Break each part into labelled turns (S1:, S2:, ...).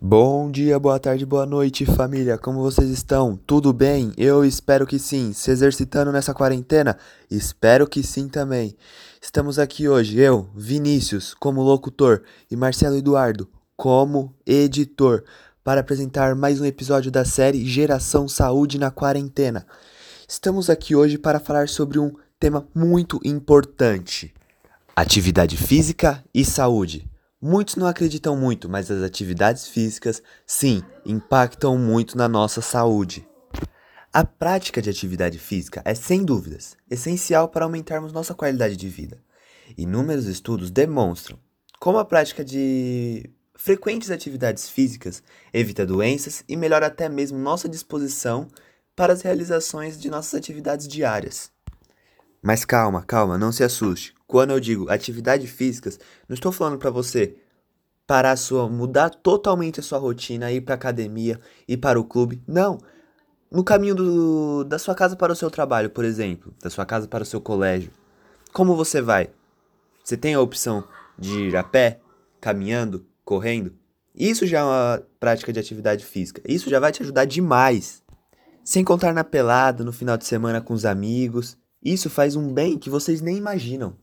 S1: Bom dia, boa tarde, boa noite, família. Como vocês estão? Tudo bem? Eu espero que sim. Se exercitando nessa quarentena? Espero que sim também. Estamos aqui hoje, eu, Vinícius, como locutor, e Marcelo Eduardo, como editor, para apresentar mais um episódio da série Geração Saúde na Quarentena. Estamos aqui hoje para falar sobre um tema muito importante: atividade física e saúde. Muitos não acreditam muito, mas as atividades físicas, sim, impactam muito na nossa saúde. A prática de atividade física é, sem dúvidas, essencial para aumentarmos nossa qualidade de vida. Inúmeros estudos demonstram como a prática de frequentes atividades físicas evita doenças e melhora até mesmo nossa disposição para as realizações de nossas atividades diárias. Mas calma, calma, não se assuste. Quando eu digo atividades físicas, não estou falando para você parar sua, mudar totalmente a sua rotina, ir para academia, ir para o clube. Não. No caminho do, da sua casa para o seu trabalho, por exemplo, da sua casa para o seu colégio. Como você vai? Você tem a opção de ir a pé, caminhando, correndo? Isso já é uma prática de atividade física. Isso já vai te ajudar demais. Sem contar na pelada, no final de semana com os amigos. Isso faz um bem que vocês nem imaginam.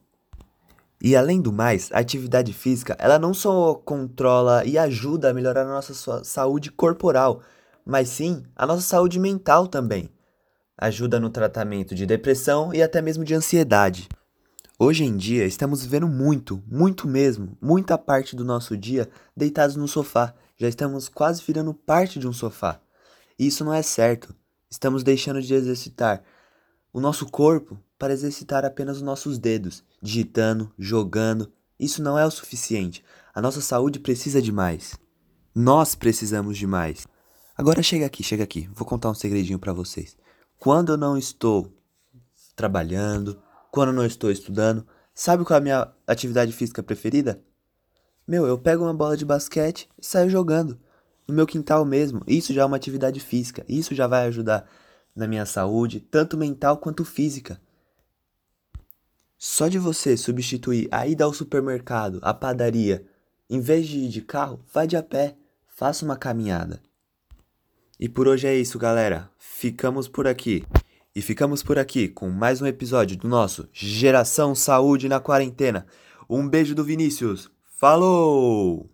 S1: E além do mais, a atividade física, ela não só controla e ajuda a melhorar a nossa saúde corporal, mas sim a nossa saúde mental também. Ajuda no tratamento de depressão e até mesmo de ansiedade. Hoje em dia, estamos vivendo muito, muito mesmo, muita parte do nosso dia deitados no sofá. Já estamos quase virando parte de um sofá. E isso não é certo. Estamos deixando de exercitar o nosso corpo para exercitar apenas os nossos dedos, digitando, jogando. Isso não é o suficiente. A nossa saúde precisa de mais. Nós precisamos de mais. Agora chega aqui, chega aqui. Vou contar um segredinho para vocês. Quando eu não estou trabalhando, quando eu não estou estudando, sabe qual é a minha atividade física preferida? Meu, eu pego uma bola de basquete e saio jogando. No meu quintal mesmo. Isso já é uma atividade física. Isso já vai ajudar na minha saúde, tanto mental quanto física. Só de você substituir a ida ao supermercado, a padaria, em vez de ir de carro, vá de a pé, faça uma caminhada. E por hoje é isso, galera. Ficamos por aqui. E ficamos por aqui com mais um episódio do nosso Geração Saúde na Quarentena. Um beijo do Vinícius. Falou!